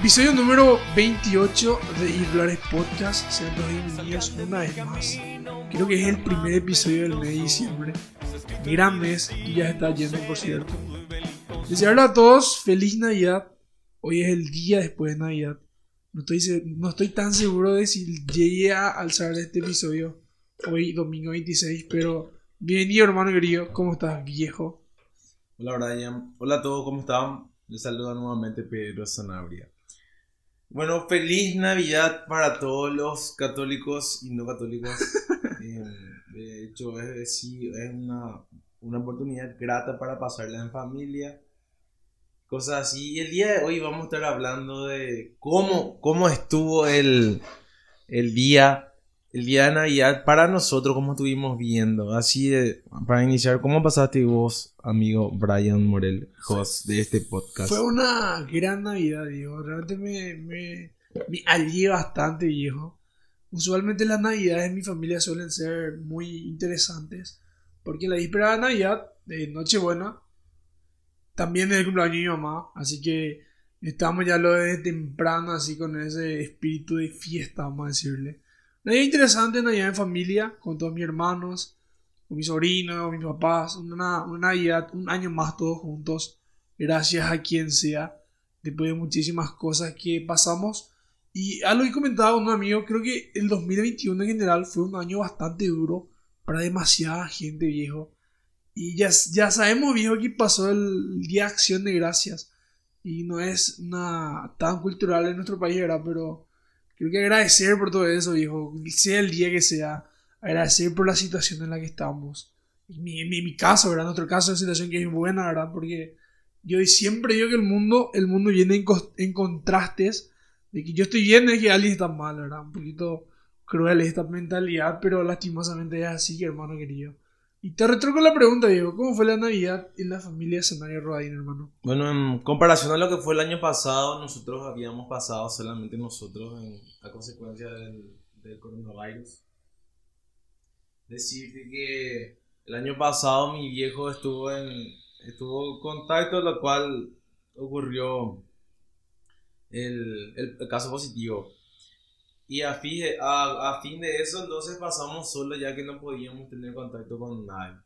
Episodio número 28 de Irlares Podcast. Sean todos bienvenidos una vez más. Creo que es el primer episodio del mes de diciembre. Gran mes y ya está yendo, por cierto. Desearle a todos feliz Navidad. Hoy es el día después de Navidad. No estoy, no estoy tan seguro de si llegué a alzar este episodio hoy, domingo 26, pero bienvenido, hermano querido. ¿Cómo estás, viejo? Hola Brian, hola a todos, ¿cómo están? Les saluda nuevamente Pedro Sanabria. Bueno, feliz Navidad para todos los católicos y no católicos. Eh, de hecho, es, sí, es una, una oportunidad grata para pasarla en familia. Cosas así. Y el día de hoy vamos a estar hablando de cómo, cómo estuvo el, el día el día de Navidad para nosotros, como estuvimos viendo. Así de, para iniciar, ¿cómo pasaste vos, amigo Brian Morel, host de este podcast? Fue una gran Navidad, viejo. Realmente me, me, me alié bastante, viejo. Usualmente las Navidades en mi familia suelen ser muy interesantes. Porque la víspera de Navidad, de Nochebuena, también es el cumpleaños de mi mamá. Así que estamos ya lo de temprano, así con ese espíritu de fiesta, vamos a decirle. Navidad interesante, Navidad en familia, con todos mis hermanos, con mis sobrinos, mis papás. Una, una Navidad, un año más todos juntos gracias a quien sea, después de muchísimas cosas que pasamos. Y algo que comentaba con un amigo, creo que el 2021 en general fue un año bastante duro para demasiada gente, viejo. Y ya, ya sabemos, viejo, que pasó el Día de Acción de Gracias. Y no es una tan cultural en nuestro país, ¿verdad? Pero creo que agradecer por todo eso, viejo. Sea el día que sea, agradecer por la situación en la que estamos. Mi, mi, mi caso, ¿verdad? Nuestro caso es una situación que es buena, ¿verdad? Porque yo siempre digo que el mundo, el mundo viene en, contrastes. De que yo estoy bien es que alguien está mal, ¿verdad? Un poquito cruel esta mentalidad, pero lastimosamente es así, hermano querido. Y te retroco la pregunta, Diego. ¿Cómo fue la Navidad en la familia Escenario Rodín, hermano? Bueno, en comparación a lo que fue el año pasado, nosotros habíamos pasado solamente nosotros en, a consecuencia del, del coronavirus. Decirte que el año pasado mi viejo estuvo en estuvo en contacto, lo cual ocurrió el- el caso positivo. Y a fin, de, a, a fin de eso, entonces pasamos solo ya que no podíamos tener contacto con nadie.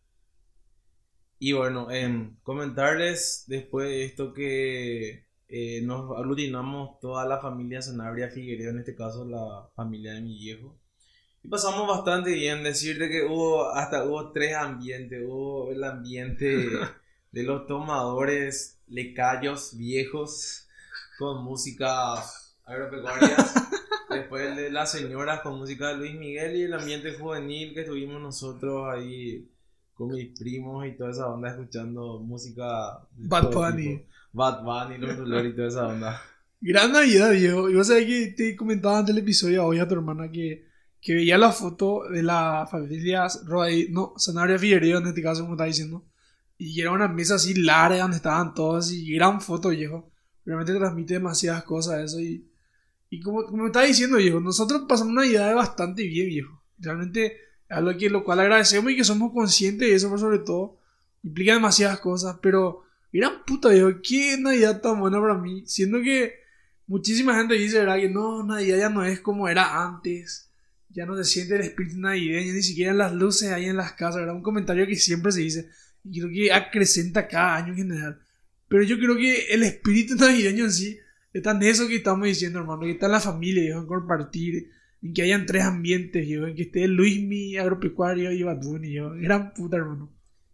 Y bueno, em, comentarles después de esto que eh, nos aglutinamos toda la familia Sanabria Figueredo, en este caso la familia de mi viejo. Y pasamos bastante bien, decirte que hubo hasta hubo tres ambientes, hubo el ambiente de los tomadores lecayos viejos con música agropecuaria, después el de las señoras con música de Luis Miguel y el ambiente juvenil que estuvimos nosotros ahí con mis primos y toda esa onda escuchando música de Bad Bunny. tipo. Bad Bunny, Los Dolores y toda esa onda. Gran Navidad, viejo. Y vos sabés que te comentaba antes del episodio hoy a tu hermana que, que veía la foto de la familia Rodríguez, no, Sanabria Figueredo en este caso, como está diciendo. Y era una mesa así larga donde estaban todos y gran foto, viejo. Realmente transmite demasiadas cosas eso. Y, y como, como estaba diciendo, viejo, nosotros pasamos Navidad bastante bien, viejo. Realmente algo que lo cual agradecemos y que somos conscientes de eso, por sobre todo. Implica demasiadas cosas, pero gran puta, viejo, qué Navidad tan buena para mí. Siendo que muchísima gente dice, ¿verdad? Que no, Navidad ya no es como era antes. Ya no se siente el espíritu navideño, ni siquiera en las luces ahí en las casas, ¿verdad? Un comentario que siempre se dice. Y creo que acrecenta cada año en general. Pero yo creo que el espíritu navideño en sí está en eso que estamos diciendo, hermano. Que está la familia, viejo, en compartir. En que hayan tres ambientes, viejo, En que esté Luismi, agropecuario y Bad Bunny, viejo. Gran puta, hermano.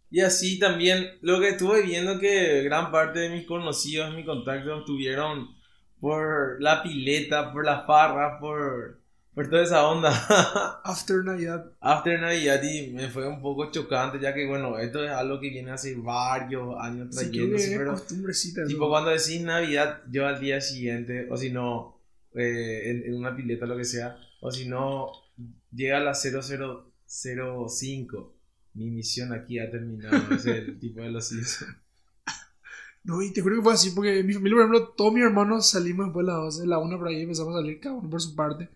Y así también lo que estuve viendo que gran parte de mis conocidos, mis contactos estuvieron por la pileta, por las farras, por, por toda esa onda. After Navidad. After Navidad y me fue un poco chocante ya que bueno, esto es algo que viene hace varios años Sí, trayéndose, es pero costumbrecita. tipo cuando decís Navidad, yo al día siguiente, o si no, eh, en, en una pileta lo que sea, o si no, llega a las 0005. Mi misión aquí ha terminado, es el tipo de los Simpsons. No, y te juro que fue así, porque mi familia, por ejemplo, todos mis hermanos salimos después de las 12, la una por ahí empezamos a salir cada uno por su parte.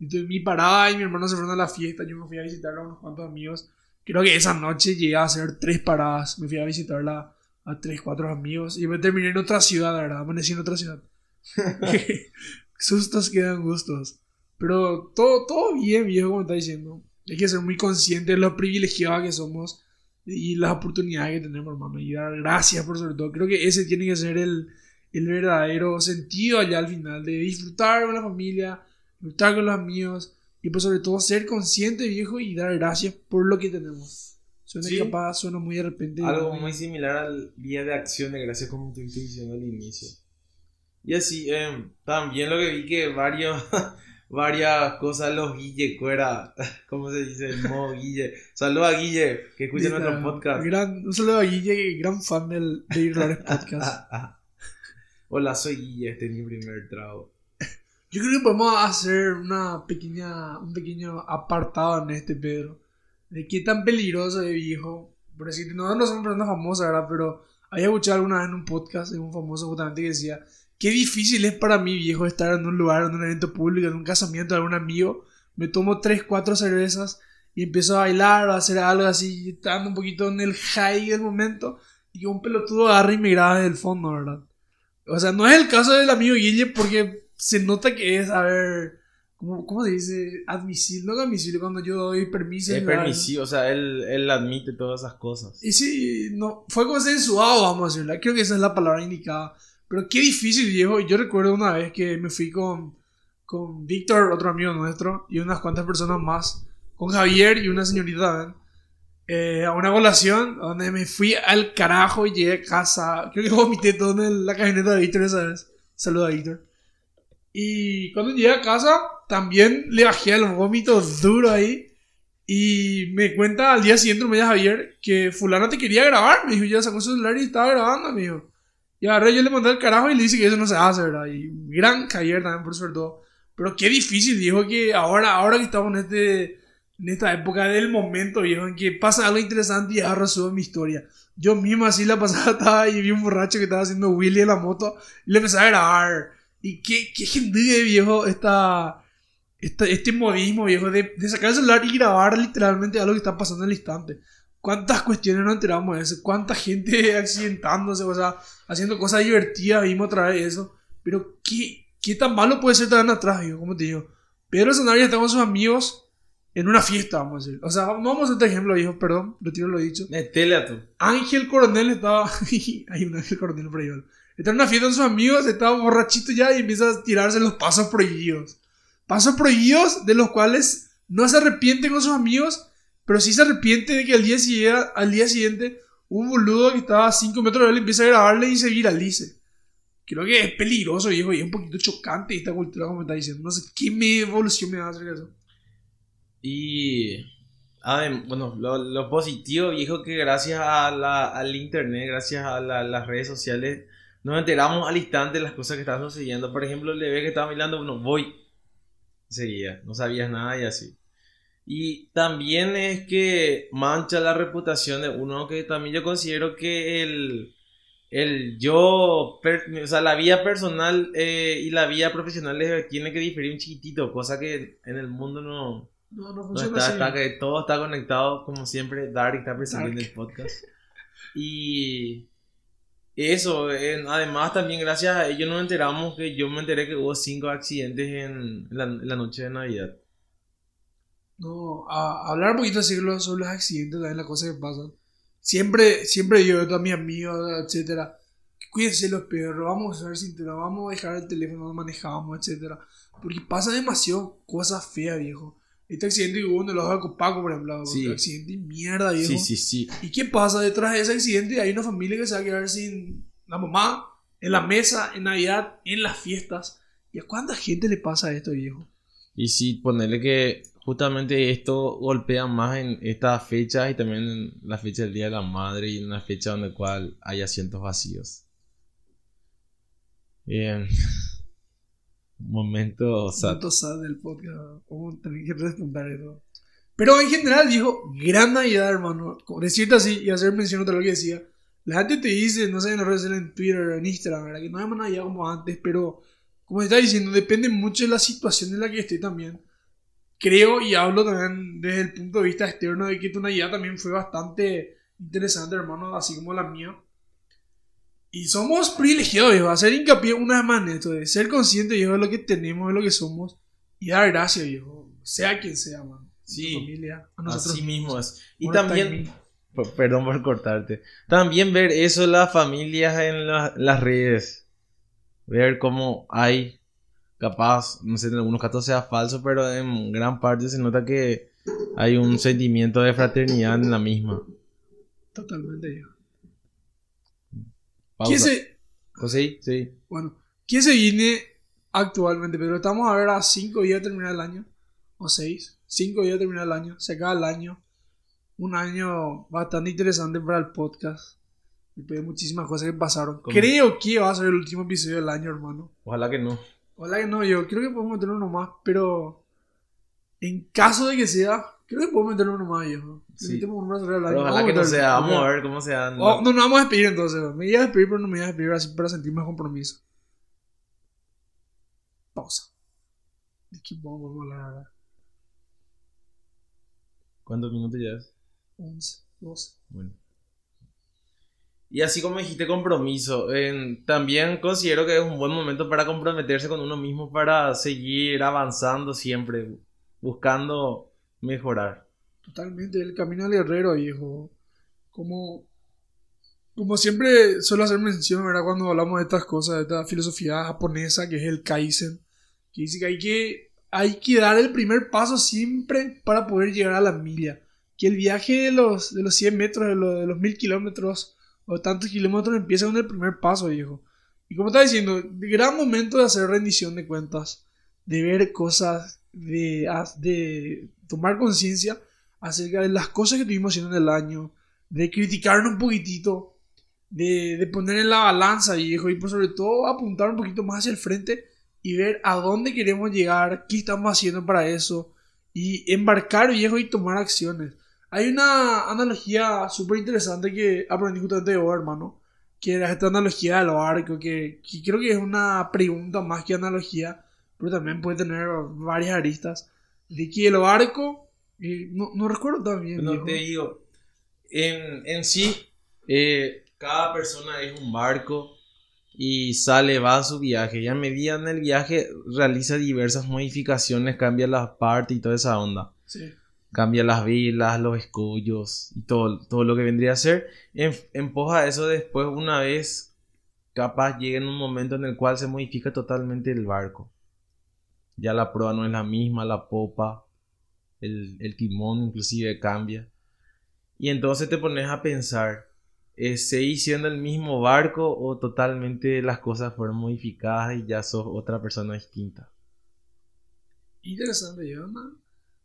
Entonces mi parada y mi hermano se fueron a la fiesta, yo me fui a visitar a unos cuantos amigos. Creo que esa noche llegué a hacer tres paradas, me fui a visitar a, a tres, cuatro amigos y me terminé en otra ciudad, la verdad, amanecí en otra ciudad. Sustos quedan gustos. Pero todo, todo bien, viejo, como está diciendo. Hay que ser muy consciente de lo privilegiados que somos y las oportunidades que tenemos, hermano. Y dar gracias por sobre todo. Creo que ese tiene que ser el, el verdadero sentido allá al final. De disfrutar con la familia, disfrutar con los amigos. Y pues sobre todo ser consciente, viejo, y dar gracias por lo que tenemos. Suena Sí. capaz, suena muy de repente. Algo muy similar al día de acción de gracias como estuviste diciendo al inicio. Y así, em, también lo que vi que varios, varias cosas los Guille Cuera, ¿cómo se dice? El modo Guille. Saludos a Guille, que escucha nuestro podcast. Gran, un saludo a Guille, gran fan del, de Irlares Podcast. Hola, soy Guille, este es mi primer trago. Yo creo que podemos hacer una pequeña, un pequeño apartado en este, Pedro. De qué tan peligroso es viejo. Por decirte, nosotros no somos personas famosas, ¿verdad? Pero había escuchado alguna vez en un podcast de un famoso justamente que decía: Qué difícil es para mí, viejo, estar en un lugar, en un evento público, en un casamiento de algún amigo. Me tomo 3, 4 cervezas y empiezo a bailar a hacer algo así, estando un poquito en el high del momento. Y un pelotudo agarra y me graba desde el fondo, ¿verdad? O sea, no es el caso del amigo Guille porque se nota que es, a ver, ¿cómo, cómo se dice? Admisible, no admisible cuando yo doy permiso. Es permisivo, o sea, él, él admite todas esas cosas. Y sí, no, fue consensuado, vamos a decirlo. Creo que esa es la palabra indicada. Pero qué difícil, viejo. Yo recuerdo una vez que me fui con, con Víctor, otro amigo nuestro, y unas cuantas personas más, con Javier y una señorita también, eh, a una colación donde me fui al carajo y llegué a casa. Creo que vomité todo en el- la camioneta de Víctor esa vez. Saluda a Víctor. Y cuando llegué a casa, también le bajé el vómito duro ahí. Y me cuenta al día siguiente, me dice Javier, que fulano te quería grabar. Me dijo, ya sacó su celular y estaba grabando, me dijo. Y ahora yo le mandé el carajo y le dice que eso no se hace, ¿verdad? Y gran Javier también, por suerte. Pero qué difícil, dijo que ahora, ahora que estamos en, este, en esta época del momento, viejo, en que pasa algo interesante y ahora subo mi historia. Yo mismo así la pasada estaba y vi un borracho que estaba haciendo Willy en la moto y le empecé a grabar. Y qué, qué gente viejo, esta, esta- este modismo, viejo, de, de sacar el celular y grabar literalmente algo que está pasando en el instante. ¿Cuántas cuestiones nos enteramos de eso? ¿Cuánta gente accidentándose? O sea, haciendo cosas divertidas, vimos otra vez eso. Pero, ¿qué, qué tan malo puede ser tan atrás, viejo? Como te digo. Pedro Sanabria está con sus amigos en una fiesta, vamos a decir. O sea, vamos a hacer este ejemplo, viejo, perdón, retiro lo dicho. Metele a tú. Ángel Coronel estaba. Hay un Ángel Coronel por ahí. ¿vale? Está en una fiesta con sus amigos, estaba borrachito ya y empieza a tirarse los pasos prohibidos. Pasos prohibidos de los cuales no se arrepiente con sus amigos, pero sí se arrepiente de que al día siguiente, al día siguiente un boludo que estaba a 5 metros de él empieza a grabarle y se viralice. Creo que es peligroso, viejo, y es un poquito chocante esta cultura, como está diciendo. No sé qué me evolución me va a hacer eso. Y. adem- bueno, lo, lo positivo, viejo, que gracias a la- al internet, gracias a la- las redes sociales, nos enteramos al instante de las cosas que estaban sucediendo. Por ejemplo, le ve que estaba bailando, bueno, voy. Seguía, no sabías nada y así. Y también es que mancha la reputación de uno que también yo considero que el, el yo, per- o sea, la vida personal eh, y la vida profesional es- tiene que diferir un chiquitito, cosa que en el mundo no, No, no no funciona está, así. está que todo está conectado, como siempre, Dark está presente en el podcast. Y eso, en- además también gracias a ellos nos enteramos que yo me enteré que hubo cinco accidentes en la, noche de Navidad. No, a, hablar un poquito así lo- sobre los accidentes, también las cosas que pasan. Siempre, siempre yo, a mis amigos, etcétera, cuídense los perros, vamos a usar cinturón, vamos a dejar el teléfono manejamos, etcétera. Porque pasa demasiado cosas feas, viejo. Este accidente que hubo en el ojo de Copaco, por ejemplo, Sí. accidente de mierda, viejo. Sí, sí, sí. ¿Y qué pasa detrás de ese accidente? Hay una familia que se va a quedar sin la mamá, en la mesa, en Navidad, en las fiestas. ¿Y a cuánta gente le pasa esto, viejo? Y sí, ponerle que justamente esto golpea más en estas fechas y también en la fecha del Día de la Madre y en una fecha donde cual hay asientos vacíos. Bien. Momento sad. Momento sad del podcast. Que responder eso. Pero en general, dijo, gran Navidad, hermano. Decirte así y hacer mención otra lo que decía. La gente te dice, no sé, en las redes en Twitter, en Instagram, ¿verdad? que no hay más Navidad como antes, pero como te está diciendo, depende mucho de la situación en la que esté también. Creo y hablo también desde el punto de vista externo de que tu Navidad también fue bastante interesante, hermano, así como la mía. Y somos privilegiados, viejo. Hacer hincapié una vez más en esto, de ser conscientes, viejo, de lo que tenemos, de lo que somos. Y dar gracias, viejo. Sea quien sea, man. Sí, familia, a nosotros. Así mismo es. Y también, Perdón por cortarte. También ver eso, las familias en la- las redes. Ver cómo hay, capaz, no sé, en algunos casos sea falso, pero en gran parte se nota que hay un sentimiento de fraternidad en la misma. Totalmente, viejo. Pausa. ¿Quién se, José, sí. bueno, ¿quién se viene actualmente? Pero estamos a ver a 5 días de terminar el año. O 6. 5 días de terminar el año. Se acaba el año. Un año bastante interesante para el podcast. De muchísimas cosas que pasaron. ¿Cómo? Creo que va a ser el último episodio del año, hermano. Ojalá que no. Hola que no, yo creo que podemos meter uno más, pero en caso de que sea, creo que podemos meter uno más, viejo. Si Sí. metemos uno más Pero ojalá que no sea. Vamos a ver cómo se dan. Oh, no, nos vamos a despedir entonces. Me iba a despedir, pero no me iba a despedir así para sentir más compromiso. Pausa. ¿De qué podemos hablar ahora? ¿Cuántos minutos ya es? 11, 12. Bueno. Y así como dijiste compromiso, también considero que es un buen momento para comprometerse con uno mismo para seguir avanzando siempre, buscando mejorar. Totalmente, el camino del guerrero, viejo. Como, como siempre suelo hacer mención, ¿verdad? Cuando hablamos de estas cosas, de esta filosofía japonesa que es el Kaizen, que dice que hay que, hay que dar el primer paso siempre para poder llegar a la milla. Que el viaje de los, de los 100 metros, de, los- de los 1000 kilómetros o tantos kilómetros empieza con el primer paso, viejo. Y como estaba diciendo, gran momento de hacer rendición de cuentas, de ver cosas, de, de tomar conciencia acerca de las cosas que estuvimos haciendo en el año, de criticarnos un poquitito, de, de poner en la balanza, viejo, y por sobre todo apuntar un poquito más hacia el frente y ver a dónde queremos llegar, qué estamos haciendo para eso, y embarcar, viejo, y tomar acciones. Hay una analogía súper interesante que aprendí justamente de vos, hermano, que era esta analogía del barco, que, que creo que es una pregunta más que analogía, pero también puede tener varias aristas, de que el barco, eh, no, no recuerdo tan bien, No te digo, en, en sí, eh, cada persona es un barco y sale, va a su viaje. Y a medida en el viaje realiza diversas modificaciones, cambia las partes y toda esa onda. Sí. cambia las vilas, los escollos y todo, todo lo que vendría a ser. En, en pos a eso después, una vez capaz llega en un momento en el cual se modifica totalmente el barco. Ya la proa no es la misma, la popa, el, el timón inclusive cambia. Y entonces te pones a pensar, ¿eh, ¿seguís siendo el mismo barco o totalmente las cosas fueron modificadas y ya sos otra persona distinta? Interesante, yo una,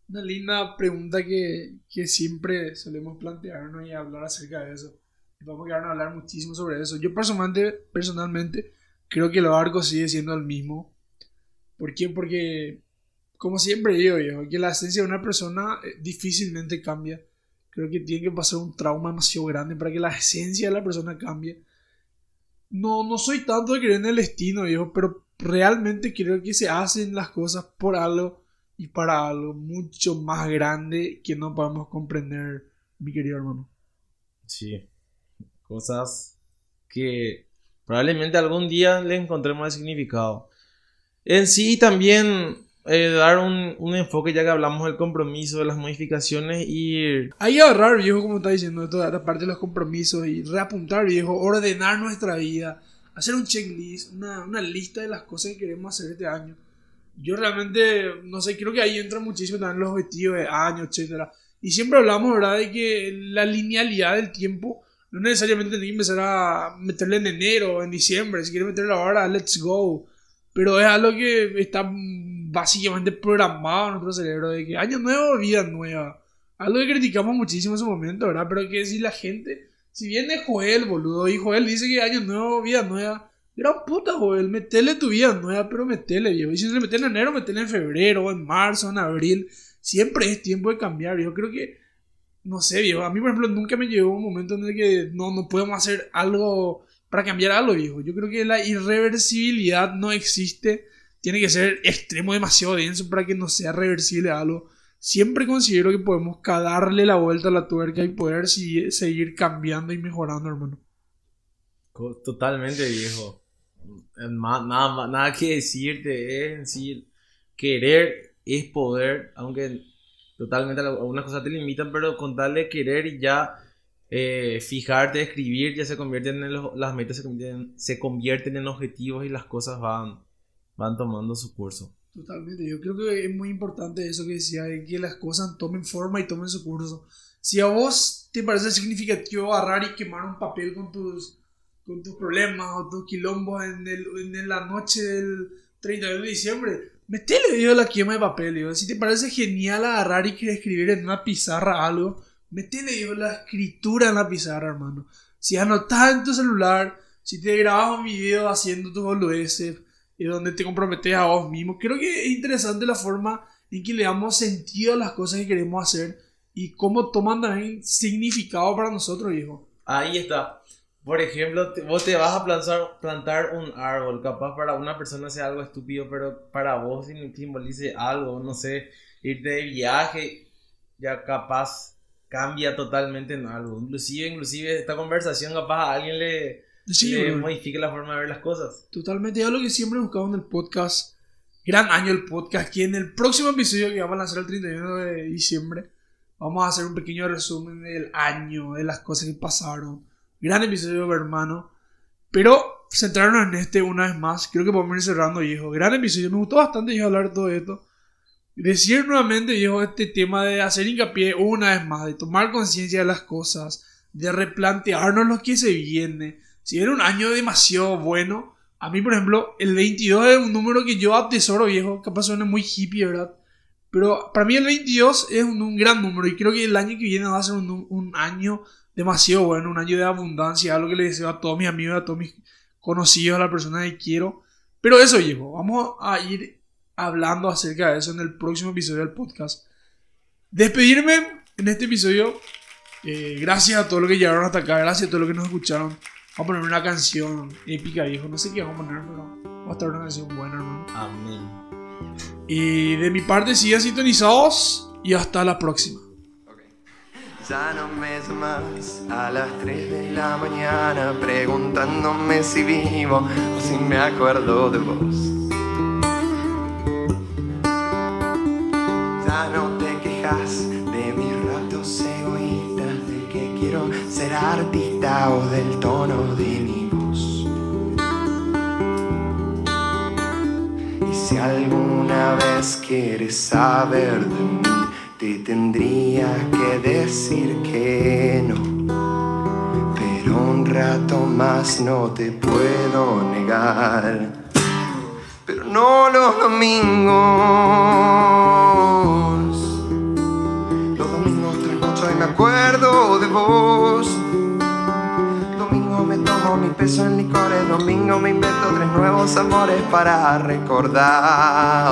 una linda pregunta que, que siempre solemos plantearnos y hablar acerca de eso. Vamos a a hablar muchísimo sobre eso. Yo personalmente, personalmente creo que el barco sigue siendo el mismo. ¿Por qué? Porque, como siempre digo yo, que la esencia de una persona eh, difícilmente cambia. Creo que tiene que pasar un trauma demasiado grande para que la esencia de la persona cambie. No, no soy tanto de creer en el destino, viejo, pero realmente creo que se hacen las cosas por algo y para algo mucho más grande que no podemos comprender, mi querido hermano. Sí, cosas que probablemente algún día le encontremos el significado. En sí también eh, dar un, un enfoque ya que hablamos del compromiso, de las modificaciones y Hay que agarrar, viejo, como está diciendo, toda la parte de los compromisos y reapuntar, viejo, ordenar nuestra vida, hacer un checklist, una, una lista de las cosas que queremos hacer este año. Yo realmente, no sé, creo que ahí entra muchísimo también los objetivos de año, etcétera. Y siempre hablamos, ¿verdad?, de que la linealidad del tiempo no necesariamente tiene que empezar a meterle en enero en diciembre. Si quieres meterle ahora, let's go. Pero es algo que está básicamente programado en nuestro cerebro de que año nuevo, vida nueva. Algo que criticamos muchísimo en su momento, ¿verdad? Pero que si la gente, si viene Joel, boludo, y Joel dice que año nuevo, vida nueva, gran puta, Joel, metele tu vida nueva, pero metele, viejo. Y si le metes en enero, metele en febrero, en marzo, en abril. Siempre es tiempo de cambiar, yo creo que, no sé, viejo. A mí, por ejemplo, nunca me llegó un momento en el que no, no podemos hacer algo para cambiar algo, viejo. Yo creo que la irreversibilidad no existe. Tiene que ser extremo demasiado denso para que no sea reversible algo. Siempre considero que podemos darle la vuelta a la tuerca y poder seguir cambiando y mejorando, hermano. Totalmente viejo. Nada, nada que decirte, es decir, querer es poder, aunque totalmente algunas cosas te limitan, pero con darle querer ya eh, fijarte, escribir, ya se convierten en las metas se convierten, se convierten en objetivos y las cosas van, van tomando su curso. Totalmente, yo creo que es muy importante eso que decía, de que las cosas tomen forma y tomen su curso. Si a vos te parece significativo agarrar y quemar un papel con tus, con tus problemas o tus quilombos en, el, en la noche del 31 de diciembre, metele yo la quema de papel. Digo. Si te parece genial agarrar y escribir en una pizarra algo, metele yo la escritura en la pizarra, hermano. Si anotas en tu celular, si te grabas un video haciendo tus boludeces y donde te comprometes a vos mismo, creo que es interesante la forma en que le damos sentido a las cosas que queremos hacer y cómo toman también significado para nosotros, hijo. Ahí está. Por ejemplo, vos te vas a plantar, plantar un árbol, capaz para una persona sea algo estúpido, pero para vos simbolice algo, no sé, irte de viaje, ya capaz cambia totalmente en algo. Inclusive, inclusive esta conversación capaz a alguien le, le modifique la forma de ver las cosas. Totalmente, es lo que siempre buscamos en el podcast. Gran año el podcast, que en el próximo episodio que vamos a lanzar el 31 de diciembre, vamos a hacer un pequeño resumen del año, de las cosas que pasaron Gran episodio, hermano. Pero centrarnos en este una vez más. Creo que podemos ir cerrando, viejo. Gran episodio. Me gustó bastante, viejo, hablar de todo esto. Decir nuevamente, viejo, este tema de hacer hincapié una vez más, de tomar conciencia de las cosas, de replantearnos lo que se viene. Si era un año demasiado bueno, a mí, por ejemplo, el 22 es un número que yo atesoro, viejo. Capaz suena muy hippie, ¿verdad? Pero para mí el 22 es un, gran número y creo que el año que viene va a ser un, un año demasiado bueno, un año de abundancia, algo que le deseo a todos mis amigos, a todos mis conocidos, a la persona que quiero. Pero eso, llegó. Vamos a ir hablando acerca de eso en el próximo episodio del podcast. Despedirme en este episodio. Eh, gracias a todos los que llegaron hasta acá. Gracias a todos los que nos escucharon. Vamos a poner una canción épica, viejo. No sé qué vamos a poner, pero va a estar una canción buena, hermano. Amén. Y de mi parte, sigan sintonizados. Y hasta la próxima. Ya no me llamas a las 3 de la mañana preguntándome si vivo o si me acuerdo de vos. Del tono de mi voz. Y si alguna vez quieres saber de mí, te tendría que decir que no, pero un rato más no te puedo negar. Pero no los domingos. Me invento tres nuevos amores para recordar.